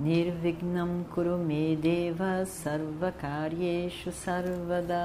Nirvignam Kurume Deva Sarvakaryeshu Sarvada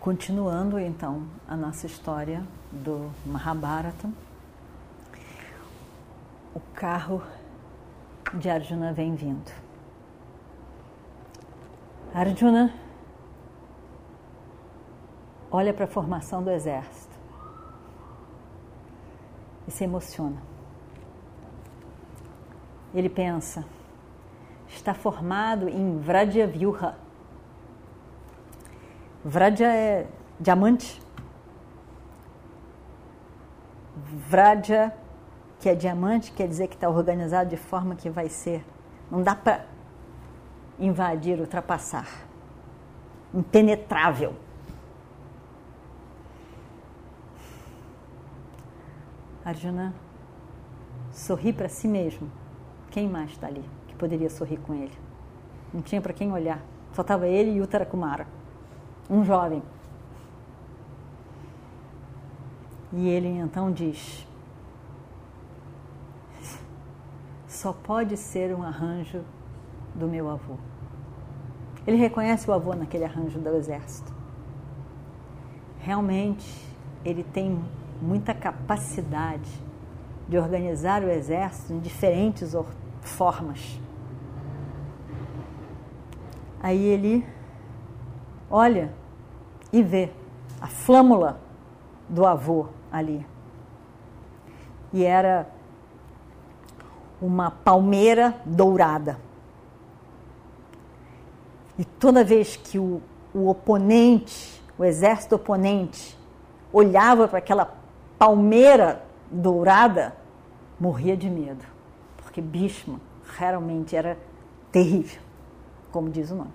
Continuando então a nossa história do Mahabharata, o carro de Arjuna vem vindo. Arjuna olha para a formação do exército e se emociona. Ele pensa, está formado em Vrajavyuha, Vraja é diamante. Vraja, que é diamante, quer dizer que está organizado de forma que vai ser. Não dá para invadir, ultrapassar. Impenetrável. Arjuna sorri para si mesmo. Quem mais está ali que poderia sorrir com ele? Não tinha para quem olhar. Só estava ele e o Tarakumara um jovem. E ele então diz: só pode ser um arranjo do meu avô. Ele reconhece o avô naquele arranjo do exército. Realmente, ele tem muita capacidade de organizar o exército em diferentes formas. Aí ele olha e vê a flâmula do avô ali. E era uma palmeira dourada. E toda vez que o, o oponente, o exército oponente, olhava para aquela palmeira dourada, morria de medo, porque Bhishma realmente era terrível, como diz o nome.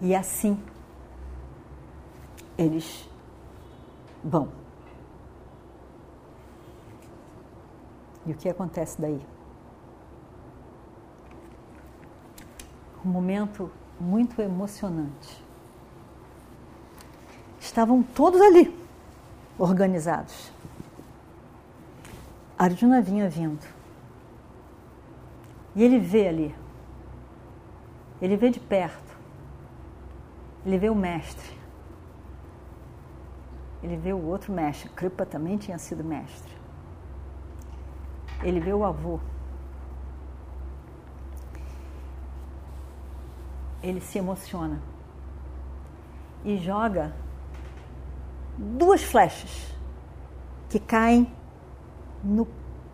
E assim eles vão. E o que acontece daí? Um momento muito emocionante. Estavam todos ali, organizados. Arjuna vinha vindo. E ele vê ali. Ele vê de perto ele vê o mestre. Ele vê o outro mestre. Kripa também tinha sido mestre. Ele vê o avô. Ele se emociona e joga duas flechas que caem no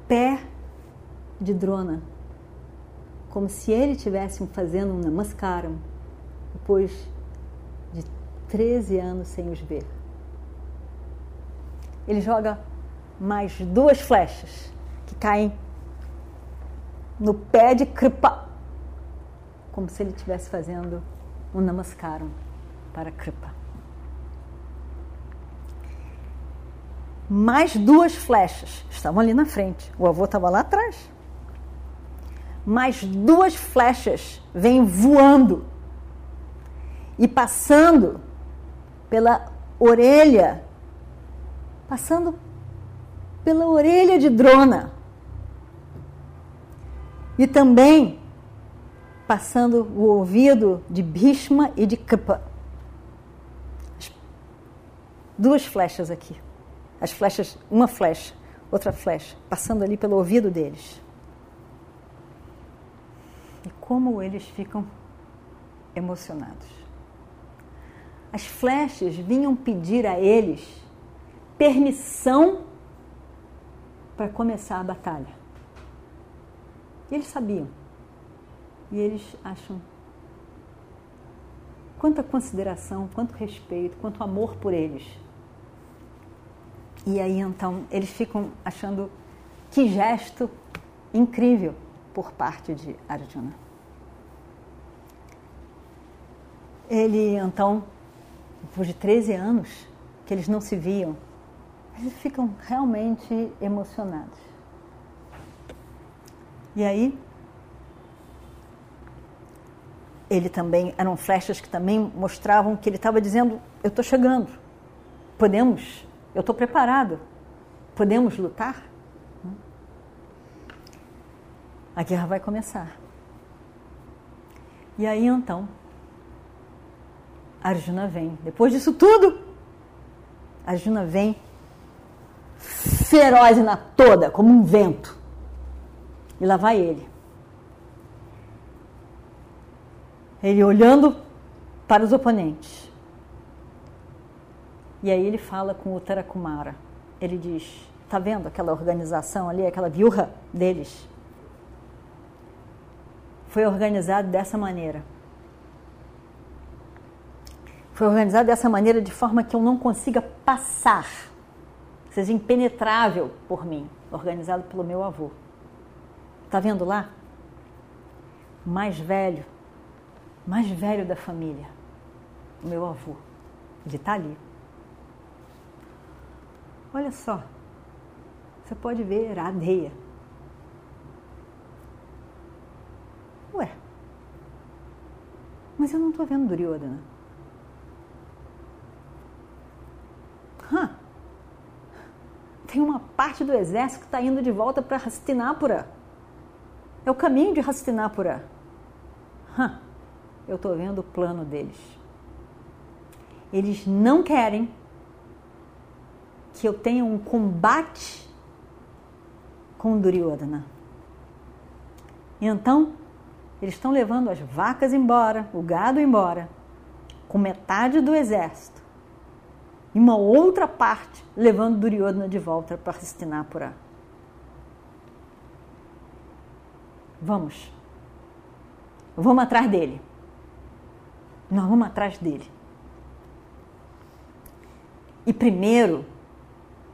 pé de Drona, como se ele estivesse fazendo um namaskaram, depois 13 anos sem os ver. Ele joga mais duas flechas que caem no pé de Kripa, como se ele estivesse fazendo um namaskaram para Kripa. Mais duas flechas estavam ali na frente. O avô estava lá atrás. Mais duas flechas vêm voando e passando pela orelha, passando pela orelha de Drona. E também passando o ouvido de Bhishma e de Kripa. Duas flechas aqui. As flechas, uma flecha, outra flecha, passando ali pelo ouvido deles. E como eles ficam emocionados as flechas vinham pedir a eles permissão para começar a batalha. E eles sabiam. E eles acham quanta consideração, quanto respeito, quanto amor por eles. E aí então eles ficam achando Que gesto incrível por parte de Arjuna. Ele então, depois de 13 anos que eles não se viam, eles ficam realmente emocionados. E aí, ele também, eram flechas que também mostravam que ele estava dizendo: Eu estou chegando, podemos, eu estou preparado, podemos lutar? A guerra vai começar. E aí então, Arjuna vem. Depois disso tudo, Arjuna vem feroz na toda, como um vento. E lá vai ele. Ele olhando para os oponentes. E aí ele fala com o Tarakumara. Ele diz: Tá vendo aquela organização ali, aquela viúva deles? Foi organizado dessa maneira. Foi organizado dessa maneira de forma que eu não consiga passar seja impenetrável por mim, organizado pelo meu avô. Está vendo lá? Mais velho, mais velho da família, o meu avô. Ele está ali. Olha só, você pode ver a areia. Ué, mas eu não estou vendo Duryodhana. Hã? tem uma parte do exército que está indo de volta para Hastinapura. É o caminho de Hastinapura. Hã, eu estou vendo o plano deles. Eles não querem que eu tenha um combate com Duryodhana. Então, eles estão levando as vacas embora, o gado embora, com metade do exército e uma outra parte levando Duryodhana de volta para Hastinapura. Vamos. Vamos atrás dele. Nós vamos atrás dele. E primeiro,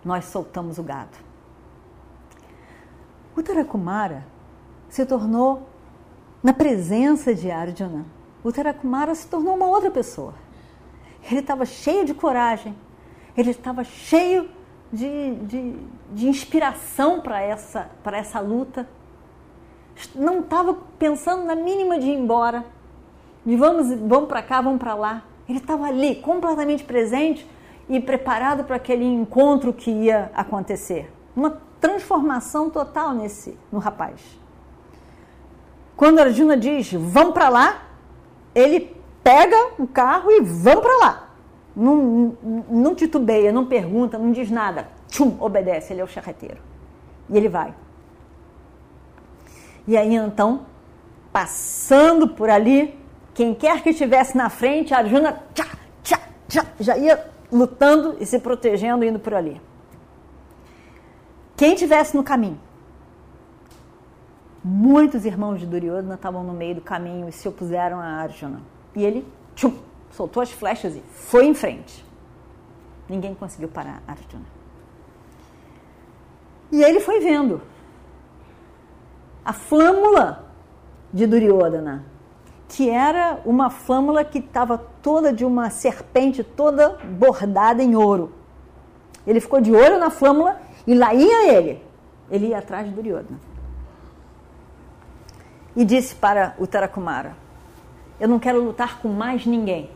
nós soltamos o gado. O Tarakumara se tornou, na presença de Arjuna, o Tarakumara se tornou uma outra pessoa. Ele estava cheio de coragem, ele estava cheio de, de, de inspiração para essa, essa luta. Não estava pensando na mínima de ir embora, de vamos, vamos para cá, vamos para lá. Ele estava ali, completamente presente e preparado para aquele encontro que ia acontecer. Uma transformação total nesse no rapaz. Quando Arjuna diz, vamos para lá, ele pega o carro e vamos para lá não, não titubeia, não pergunta, não diz nada. Tchum, obedece, ele é o charreteiro. E ele vai. E aí então, passando por ali, quem quer que estivesse na frente, Arjuna tchá, tchá, tchá, já ia lutando e se protegendo, indo por ali. Quem estivesse no caminho, muitos irmãos de Duryodhana estavam no meio do caminho e se opuseram a Arjuna. E ele tchum, soltou as flechas e foi em frente. Ninguém conseguiu parar Arjuna. E ele foi vendo a flâmula de Duryodhana, que era uma flâmula que estava toda de uma serpente toda bordada em ouro. Ele ficou de olho na flâmula e lá ia ele. Ele ia atrás de Duryodhana. E disse para o Tarakumara: Eu não quero lutar com mais ninguém.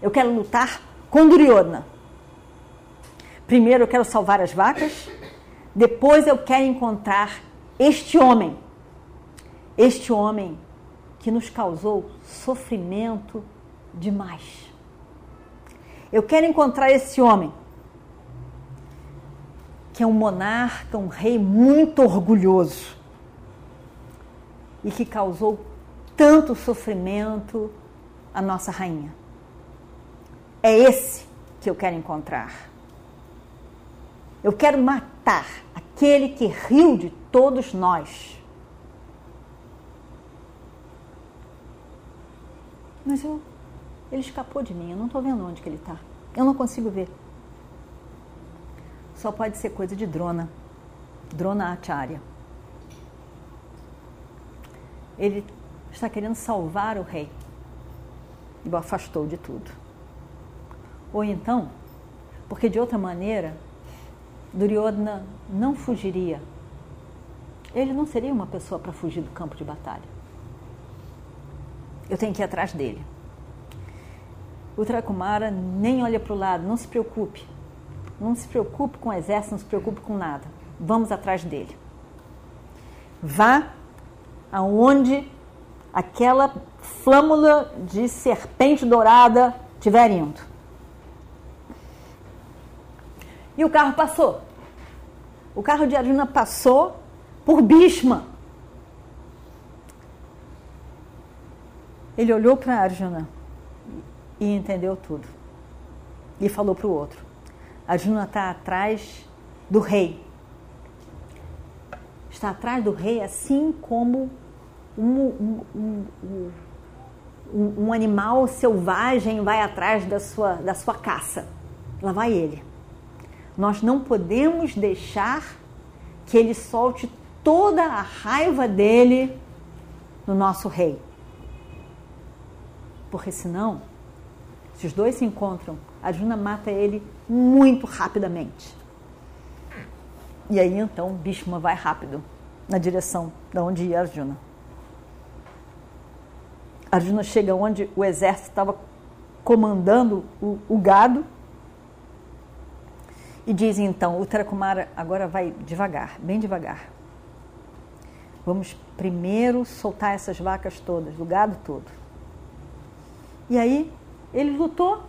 Eu quero lutar com Duryodhana. Primeiro eu quero salvar as vacas, depois eu quero encontrar este homem. Este homem que nos causou sofrimento demais. Eu quero encontrar esse homem, que é um monarca, um rei muito orgulhoso e que causou tanto sofrimento à nossa rainha. É esse que eu quero encontrar. Eu quero matar aquele que riu de todos nós. Mas eu, ele escapou de mim, eu não estou vendo onde que ele está. Eu não consigo ver. Só pode ser coisa de drona. Dronacharya. Ele está querendo salvar o rei e o afastou de tudo. Ou então, porque de outra maneira, Duryodhana não fugiria. Ele não seria uma pessoa para fugir do campo de batalha. Eu tenho que ir atrás dele. O Trakumara nem olha para o lado, não se preocupe. Não se preocupe com o exército, não se preocupe com nada. Vamos atrás dele. Vá aonde aquela flâmula de serpente dourada estiver indo. E o carro passou. O carro de Arjuna passou por Bhishma. Ele olhou para Arjuna e entendeu tudo. E falou para o outro: Arjuna está atrás do rei. Está atrás do rei, assim como um, um, um, um, animal selvagem vai atrás da sua, da sua caça. Lá vai ele. Nós não podemos deixar que ele solte toda a raiva dele no nosso rei. Porque senão, se os dois se encontram, Arjuna mata ele muito rapidamente. E aí então Bhishma vai rápido na direção de onde ia Arjuna. Arjuna chega onde o exército estava comandando o, o gado e diz então: o Tarakumara agora vai devagar, bem devagar. Vamos primeiro soltar essas vacas todas, do gado todo. E aí ele lutou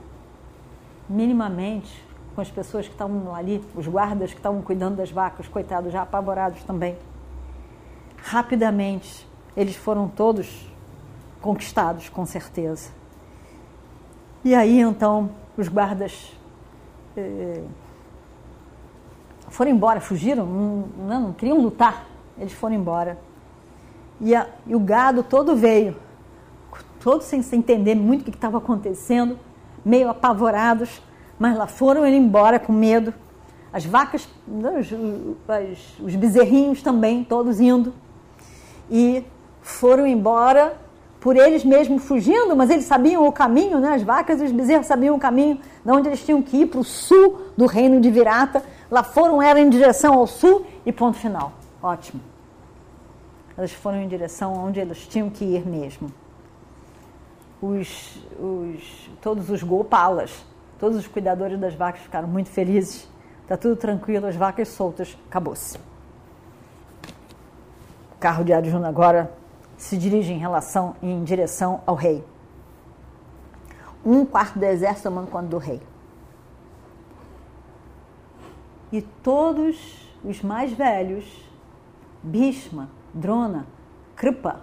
minimamente com as pessoas que estavam ali, os guardas que estavam cuidando das vacas, coitados, já apavorados também. Rapidamente, eles foram todos conquistados, com certeza. E aí então os guardas eh, foram embora, fugiram, não, não, queriam lutar, eles foram embora. E, a, e o gado todo veio, todos sem, entender muito o que estava acontecendo, meio apavorados, mas lá foram eles embora com medo. As vacas, os, os, os bezerrinhos também, todos indo. E foram embora por eles mesmos fugindo, mas eles sabiam o caminho, né? as vacas e os bezerros sabiam o caminho de onde eles tinham que ir para o sul do reino de Virata. Lá foram, eram em direção ao sul e ponto final. Ótimo. Elas foram em direção onde eles tinham que ir mesmo. Os, os, todos os gopalas, todos os cuidadores das vacas ficaram muito felizes. Está tudo tranquilo, as vacas soltas, acabou-se. O carro de Arjuna agora se dirige em relação em direção ao rei. Um quarto do exército tomando conta do rei. E todos os mais velhos, Bhishma, Drona, Kripa,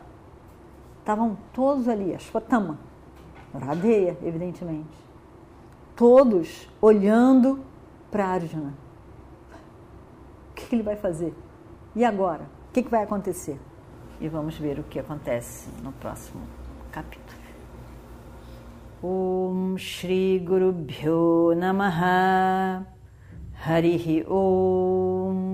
estavam todos ali, Ashwatthama, Radeya, evidentemente. Todos olhando para Arjuna. O que ele vai fazer? E agora? O que vai acontecer? e vamos ver o que acontece no próximo capítulo. Om Shri Guru Bhyo Namaha Harihi Om